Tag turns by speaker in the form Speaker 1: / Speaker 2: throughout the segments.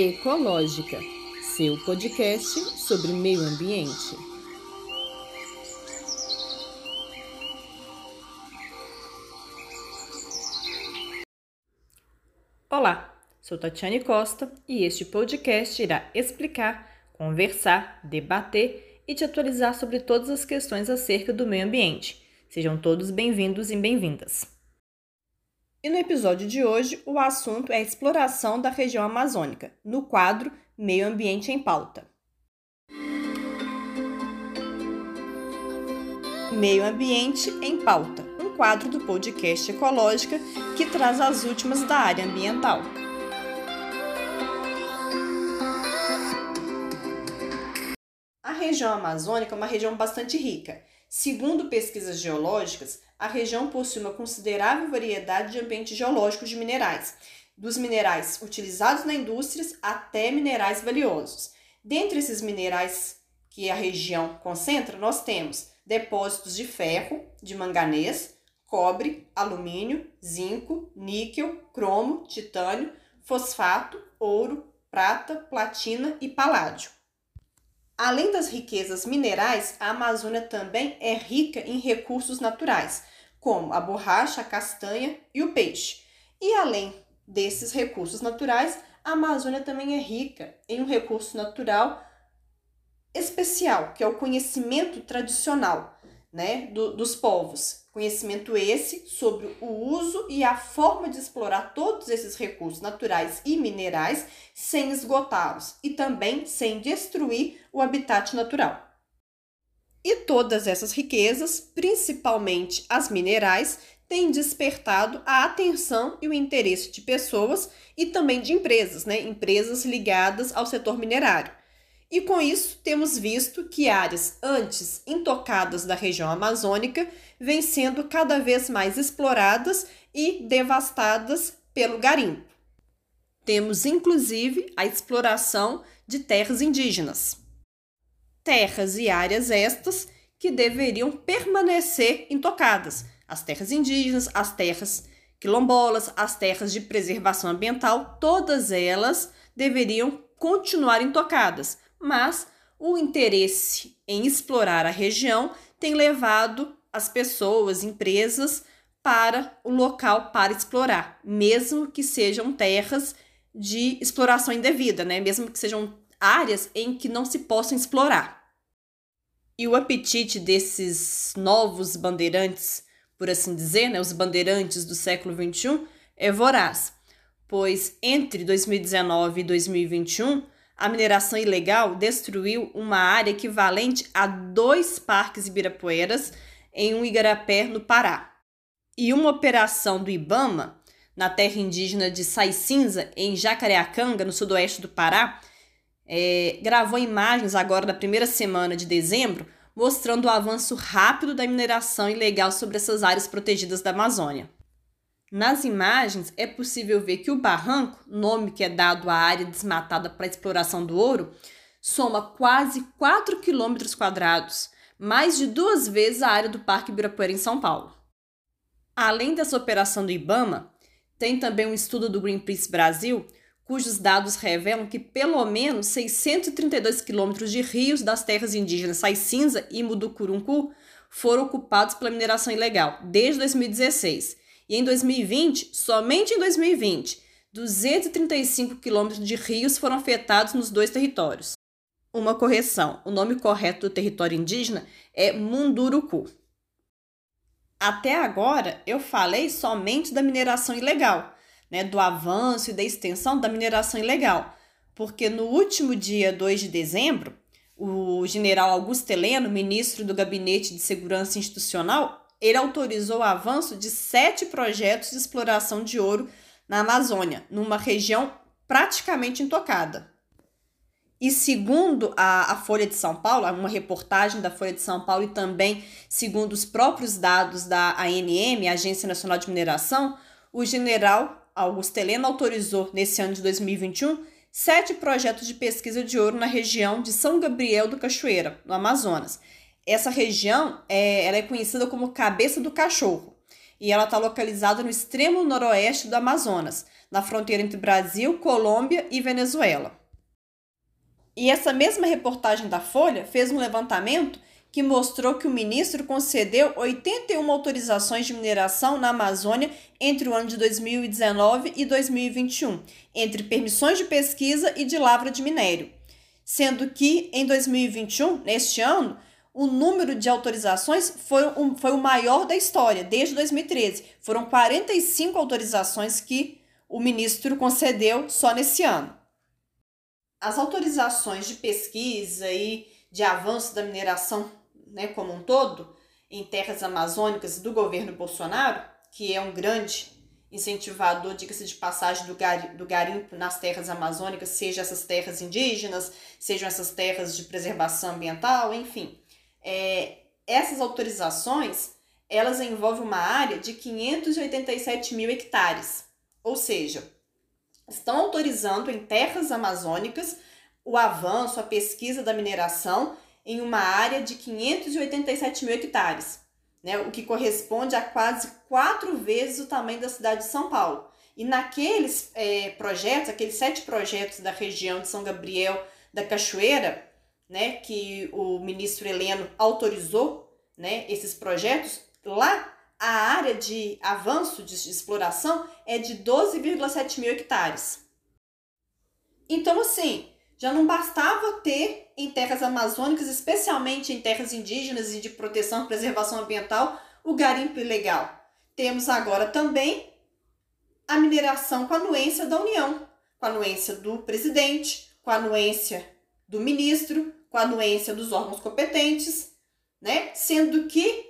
Speaker 1: Ecológica, seu podcast sobre meio ambiente. Olá, sou Tatiane Costa e este podcast irá explicar, conversar, debater e te atualizar sobre todas as questões acerca do meio ambiente. Sejam todos bem-vindos e bem-vindas. E no episódio de hoje, o assunto é a exploração da região amazônica, no quadro Meio Ambiente em Pauta. Meio Ambiente em Pauta, um quadro do podcast Ecológica que traz as últimas da área ambiental. A região amazônica é uma região bastante rica. Segundo pesquisas geológicas, a região possui uma considerável variedade de ambientes geológicos de minerais, dos minerais utilizados na indústria até minerais valiosos. Dentre esses minerais que a região concentra, nós temos depósitos de ferro, de manganês, cobre, alumínio, zinco, níquel, cromo, titânio, fosfato, ouro, prata, platina e paládio. Além das riquezas minerais, a Amazônia também é rica em recursos naturais, como a borracha, a castanha e o peixe. E além desses recursos naturais, a Amazônia também é rica em um recurso natural especial, que é o conhecimento tradicional né, do, dos povos. Conhecimento esse sobre o uso e a forma de explorar todos esses recursos naturais e minerais sem esgotá-los e também sem destruir o habitat natural. E todas essas riquezas, principalmente as minerais, têm despertado a atenção e o interesse de pessoas e também de empresas, né? Empresas ligadas ao setor minerário. E com isso, temos visto que áreas antes intocadas da região amazônica vêm sendo cada vez mais exploradas e devastadas pelo garimpo. Temos inclusive a exploração de terras indígenas terras e áreas estas que deveriam permanecer intocadas. As terras indígenas, as terras quilombolas, as terras de preservação ambiental, todas elas deveriam continuar intocadas, mas o interesse em explorar a região tem levado as pessoas, empresas para o local para explorar, mesmo que sejam terras de exploração indevida, né? Mesmo que sejam áreas em que não se possam explorar. E o apetite desses novos bandeirantes, por assim dizer, né, os bandeirantes do século XXI, é voraz, pois entre 2019 e 2021 a mineração ilegal destruiu uma área equivalente a dois parques ibirapueras em um igarapé, no Pará. E uma operação do Ibama, na terra indígena de Sai Cinza, em Jacareacanga, no sudoeste do Pará, é, gravou imagens agora na primeira semana de dezembro, mostrando o avanço rápido da mineração ilegal sobre essas áreas protegidas da Amazônia. Nas imagens é possível ver que o barranco, nome que é dado à área desmatada para exploração do ouro, soma quase 4 quilômetros quadrados, mais de duas vezes a área do Parque Ibirapuera em São Paulo. Além dessa operação do IBAMA, tem também um estudo do Greenpeace Brasil cujos dados revelam que pelo menos 632 quilômetros de rios das terras indígenas Sai Cinza e Muducuruncu foram ocupados pela mineração ilegal desde 2016. E em 2020, somente em 2020, 235 quilômetros de rios foram afetados nos dois territórios. Uma correção: o nome correto do território indígena é Munduruku. Até agora, eu falei somente da mineração ilegal né, do avanço e da extensão da mineração ilegal. Porque no último dia 2 de dezembro, o general Augusto Heleno, ministro do Gabinete de Segurança Institucional, ele autorizou o avanço de sete projetos de exploração de ouro na Amazônia, numa região praticamente intocada. E segundo a, a, Folha de São Paulo, uma reportagem da Folha de São Paulo, e também segundo os próprios dados da ANM, Agência Nacional de Mineração, o general Augusto Helena autorizou, nesse ano de 2021, sete projetos de pesquisa de ouro na região de São Gabriel do Cachoeira, no Amazonas. Essa região é, ela é conhecida como Cabeça do Cachorro. e ela está localizada no extremo noroeste do Amazonas, na fronteira entre Brasil, Colômbia e Venezuela. E essa mesma reportagem da Folha fez um levantamento que mostrou que o ministro concedeu 81 autorizações de mineração na Amazônia entre o ano de 2019 e 2021, entre permissões de pesquisa e de lavra de minério. Sendo que em 2021, neste ano, o número de autorizações foi, um, foi o maior da história, desde 2013. Foram 45 autorizações que o ministro concedeu só nesse ano. As autorizações de pesquisa e de avanço da mineração né, como um todo em terras amazônicas do governo Bolsonaro, que é um grande incentivador, diga-se de passagem, do, gar, do garimpo nas terras amazônicas, seja essas terras indígenas, sejam essas terras de preservação ambiental, enfim. É, essas autorizações, elas envolvem uma área de 587 mil hectares, ou seja, estão autorizando em terras amazônicas o avanço, a pesquisa da mineração em uma área de 587 mil hectares, né, o que corresponde a quase quatro vezes o tamanho da cidade de São Paulo. E naqueles é, projetos, aqueles sete projetos da região de São Gabriel da Cachoeira, né, que o ministro Heleno autorizou né, esses projetos, lá a área de avanço de exploração é de 12,7 mil hectares. Então, assim, já não bastava ter em terras amazônicas, especialmente em terras indígenas e de proteção e preservação ambiental, o garimpo ilegal. Temos agora também a mineração com a anuência da União, com a anuência do presidente, com a anuência do ministro, com a anuência dos órgãos competentes, né? Sendo que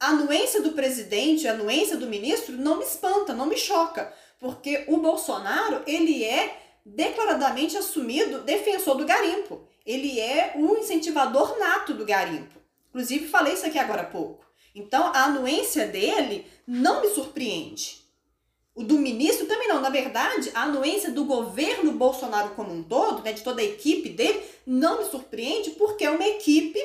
Speaker 1: a anuência do presidente, a anuência do ministro não me espanta, não me choca, porque o Bolsonaro, ele é declaradamente assumido defensor do garimpo. Ele é o incentivador nato do garimpo. Inclusive, falei isso aqui agora há pouco. Então, a anuência dele não me surpreende. O do ministro também não. Na verdade, a anuência do governo Bolsonaro como um todo, né, de toda a equipe dele, não me surpreende porque é uma equipe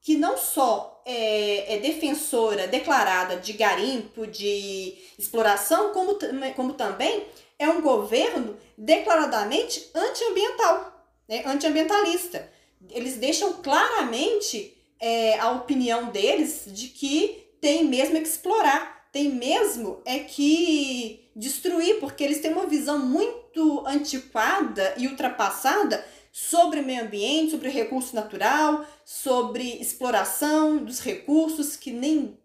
Speaker 1: que não só é, é defensora declarada de garimpo, de exploração, como, como também é um governo declaradamente antiambiental, né? antiambientalista. Eles deixam claramente é, a opinião deles de que tem mesmo que explorar, tem mesmo é que destruir, porque eles têm uma visão muito antiquada e ultrapassada sobre meio ambiente, sobre recurso natural, sobre exploração dos recursos que nem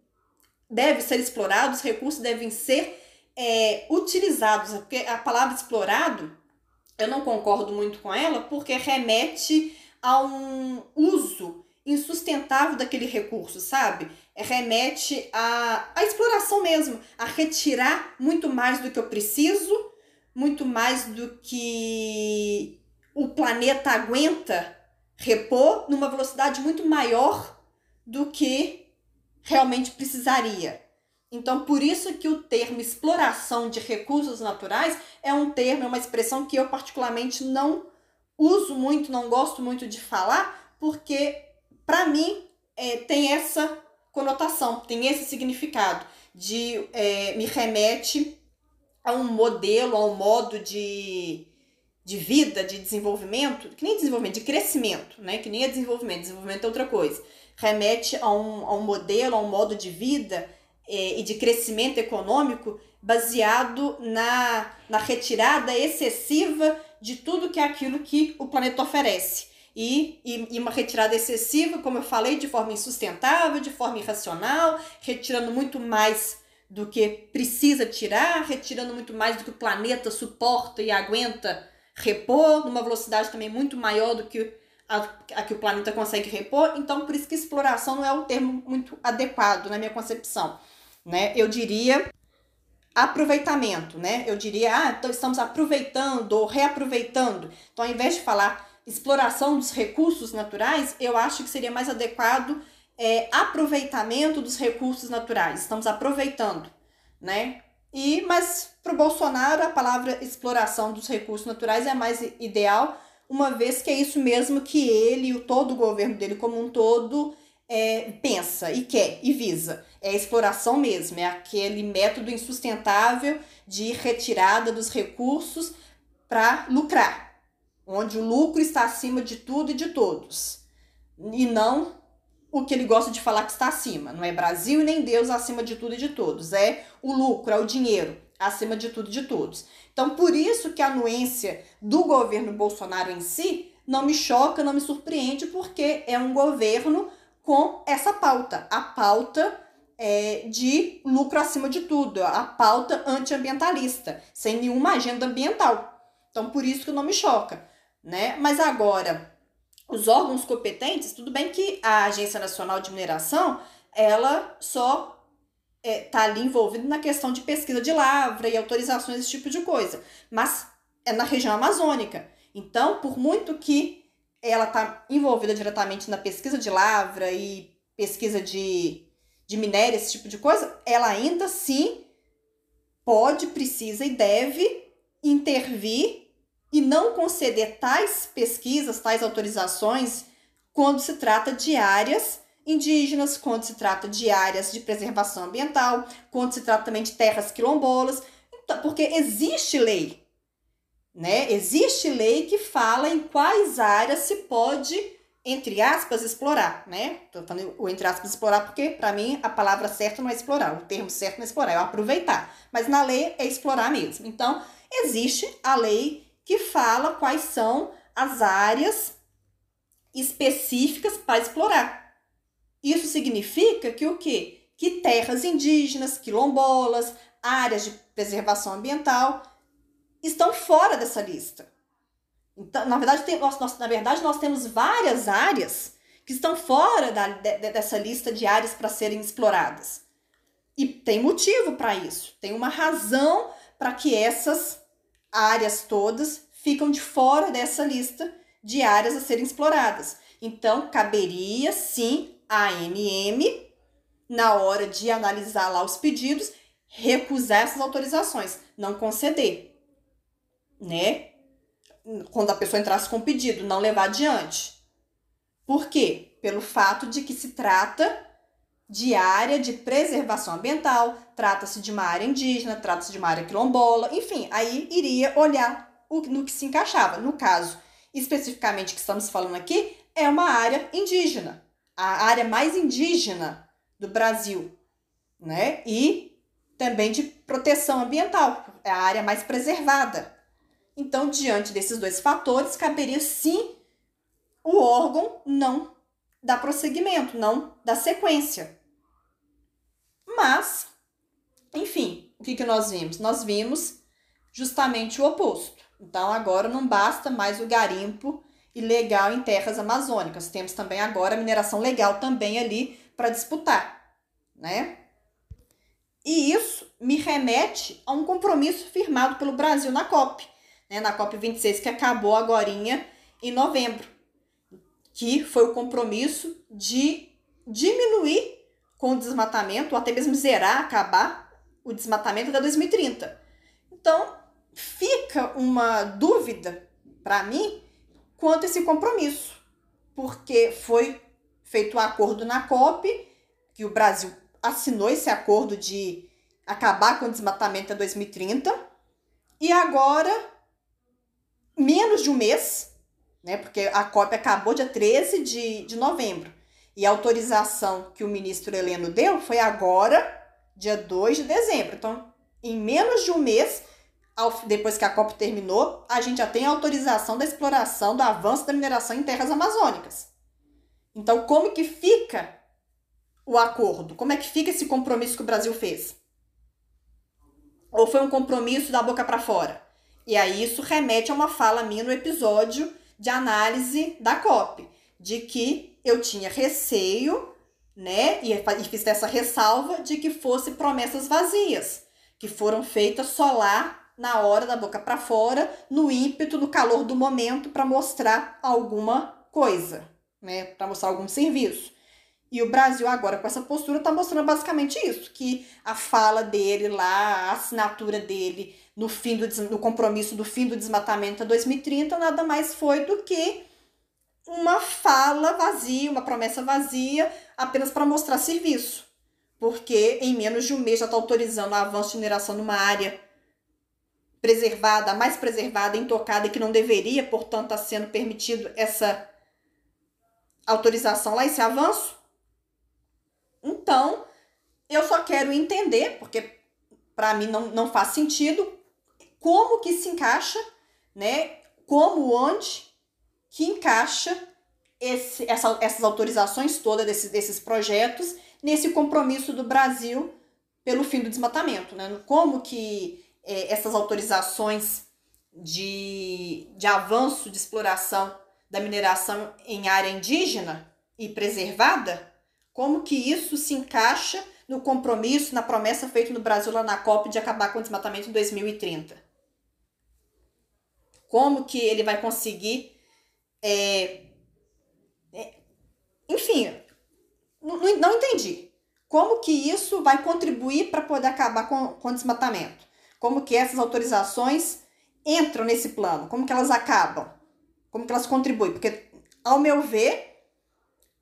Speaker 1: deve ser explorados, os recursos devem ser é, utilizados, porque a palavra explorado, eu não concordo muito com ela, porque remete a um uso insustentável daquele recurso, sabe? Remete a, a exploração mesmo, a retirar muito mais do que eu preciso, muito mais do que o planeta aguenta repor numa velocidade muito maior do que realmente precisaria. Então, por isso que o termo exploração de recursos naturais é um termo, é uma expressão que eu particularmente não uso muito, não gosto muito de falar, porque para mim é, tem essa conotação, tem esse significado de é, me remete a um modelo, a um modo de, de vida, de desenvolvimento, que nem desenvolvimento, de crescimento, né? Que nem é desenvolvimento, desenvolvimento é outra coisa. Remete a um, a um modelo, a um modo de vida é, e de crescimento econômico baseado na, na retirada excessiva de tudo que é aquilo que o planeta oferece. E, e, e, uma retirada excessiva, como eu falei, de forma insustentável, de forma irracional, retirando muito mais do que precisa tirar, retirando muito mais do que o planeta suporta e aguenta repor, numa velocidade também muito maior do que a, a que o planeta consegue repor. Então, por isso que exploração não é um termo muito adequado na minha concepção né? Eu diria aproveitamento, né? Eu diria, ah, então estamos aproveitando ou reaproveitando. Então, ao invés de falar exploração dos recursos naturais, eu acho que seria mais adequado é, aproveitamento dos recursos naturais. Estamos aproveitando, né? E, mas para o Bolsonaro, a palavra exploração dos recursos naturais é mais ideal, uma vez que é isso mesmo que ele e todo o governo dele como um todo é, pensa e quer e visa. É a exploração mesmo, é aquele método insustentável de retirada dos recursos para lucrar, onde o lucro está acima de tudo e de todos, e não o que ele gosta de falar que está acima. Não é Brasil e nem Deus acima de tudo e de todos, é o lucro, é o dinheiro acima de tudo e de todos. Então, por isso que a anuência do governo Bolsonaro em si não me choca, não me surpreende, porque é um governo com essa pauta, a pauta é, de lucro acima de tudo, a pauta antiambientalista, sem nenhuma agenda ambiental. Então, por isso que não me choca, né? Mas agora, os órgãos competentes, tudo bem que a Agência Nacional de Mineração, ela só é, tá ali envolvida na questão de pesquisa de lavra e autorizações, esse tipo de coisa, mas é na região amazônica. Então, por muito que ela está envolvida diretamente na pesquisa de lavra e pesquisa de, de minério, esse tipo de coisa, ela ainda assim pode, precisa e deve intervir e não conceder tais pesquisas, tais autorizações, quando se trata de áreas indígenas, quando se trata de áreas de preservação ambiental, quando se trata também de terras quilombolas, então, porque existe lei né? Existe lei que fala em quais áreas se pode, entre aspas, explorar, né? Tô falando o entre aspas explorar porque para mim a palavra certa não é explorar, o termo certo não é explorar, é aproveitar. Mas na lei é explorar mesmo. Então, existe a lei que fala quais são as áreas específicas para explorar. Isso significa que o quê? Que terras indígenas, quilombolas, áreas de preservação ambiental estão fora dessa lista. Então, na verdade, tem, nós, nós, na verdade, nós temos várias áreas que estão fora da, de, dessa lista de áreas para serem exploradas. E tem motivo para isso, tem uma razão para que essas áreas todas ficam de fora dessa lista de áreas a serem exploradas. Então, caberia sim a ANM, na hora de analisar lá os pedidos, recusar essas autorizações, não conceder né? Quando a pessoa entrasse com pedido, não levar adiante. Por quê? Pelo fato de que se trata de área de preservação ambiental, trata-se de uma área indígena, trata-se de uma área quilombola, enfim, aí iria olhar o, no que se encaixava. No caso, especificamente que estamos falando aqui, é uma área indígena, a área mais indígena do Brasil, né? E também de proteção ambiental, é a área mais preservada. Então, diante desses dois fatores, caberia sim o órgão não dar prosseguimento, não dar sequência. Mas, enfim, o que, que nós vimos? Nós vimos justamente o oposto. Então, agora não basta mais o garimpo ilegal em terras amazônicas. Temos também agora a mineração legal também ali para disputar, né? E isso me remete a um compromisso firmado pelo Brasil na COP, né, na COP26, que acabou agora em novembro, que foi o compromisso de diminuir com o desmatamento, ou até mesmo zerar, acabar o desmatamento até 2030. Então, fica uma dúvida para mim quanto a esse compromisso, porque foi feito um acordo na COP, que o Brasil assinou esse acordo de acabar com o desmatamento até 2030, e agora menos de um mês, né? Porque a COP acabou dia 13 de, de novembro. E a autorização que o ministro Heleno deu foi agora, dia 2 de dezembro. Então, em menos de um mês, depois que a COP terminou, a gente já tem autorização da exploração do avanço da mineração em terras amazônicas. Então, como que fica o acordo? Como é que fica esse compromisso que o Brasil fez? Ou foi um compromisso da boca para fora? E aí isso remete a uma fala minha no episódio de análise da COP, de que eu tinha receio, né, e fiz essa ressalva de que fosse promessas vazias, que foram feitas só lá na hora da boca para fora, no ímpeto, no calor do momento para mostrar alguma coisa, né, para mostrar algum serviço. E o Brasil agora com essa postura está mostrando basicamente isso, que a fala dele lá, a assinatura dele no fim do no compromisso do fim do desmatamento a 2030 nada mais foi do que uma fala vazia, uma promessa vazia, apenas para mostrar serviço. Porque em menos de um mês já está autorizando o avanço de mineração numa área preservada, mais preservada, intocada e que não deveria, portanto, estar tá sendo permitido essa autorização lá, esse avanço. Então, eu só quero entender, porque para mim não, não faz sentido, como que se encaixa, né? Como, onde que encaixa esse, essa, essas autorizações todas desse, desses projetos nesse compromisso do Brasil pelo fim do desmatamento, né? Como que é, essas autorizações de, de avanço de exploração da mineração em área indígena e preservada, como que isso se encaixa no compromisso, na promessa feita no Brasil lá na COP de acabar com o desmatamento em 2030? Como que ele vai conseguir. É, é, enfim, não, não entendi. Como que isso vai contribuir para poder acabar com, com o desmatamento? Como que essas autorizações entram nesse plano? Como que elas acabam? Como que elas contribuem? Porque, ao meu ver,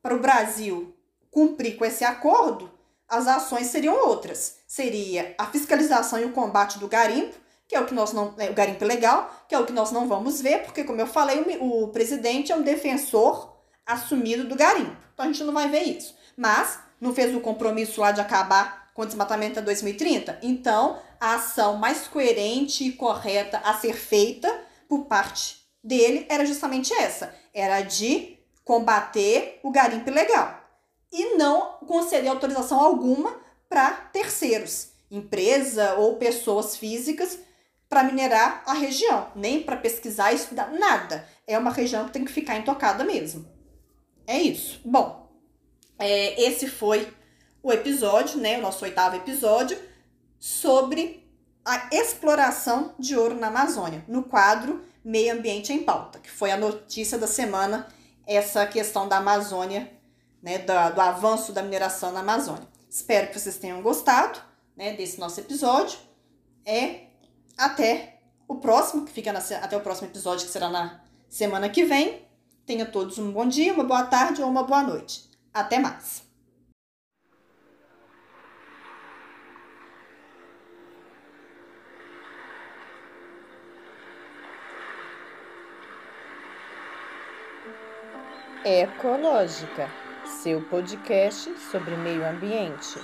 Speaker 1: para o Brasil cumprir com esse acordo, as ações seriam outras. Seria a fiscalização e o combate do garimpo, que é o que nós não. É, o garimpo legal, que é o que nós não vamos ver, porque, como eu falei, o, o presidente é um defensor assumido do garimpo. Então a gente não vai ver isso. Mas não fez o compromisso lá de acabar com o desmatamento até 2030? Então, a ação mais coerente e correta a ser feita por parte dele era justamente essa: era de combater o garimpo ilegal e não conceder autorização alguma para terceiros, empresa ou pessoas físicas, para minerar a região, nem para pesquisar e estudar, nada. É uma região que tem que ficar intocada mesmo. É isso. Bom, é, esse foi o episódio, né, o nosso oitavo episódio, sobre a exploração de ouro na Amazônia, no quadro Meio Ambiente em Pauta, que foi a notícia da semana, essa questão da Amazônia, né, do, do avanço da mineração na Amazônia. Espero que vocês tenham gostado né, desse nosso episódio. É até o próximo, que fica na, até o próximo episódio, que será na semana que vem. Tenha todos um bom dia, uma boa tarde ou uma boa noite. Até mais!
Speaker 2: Ecológica, seu podcast sobre meio ambiente.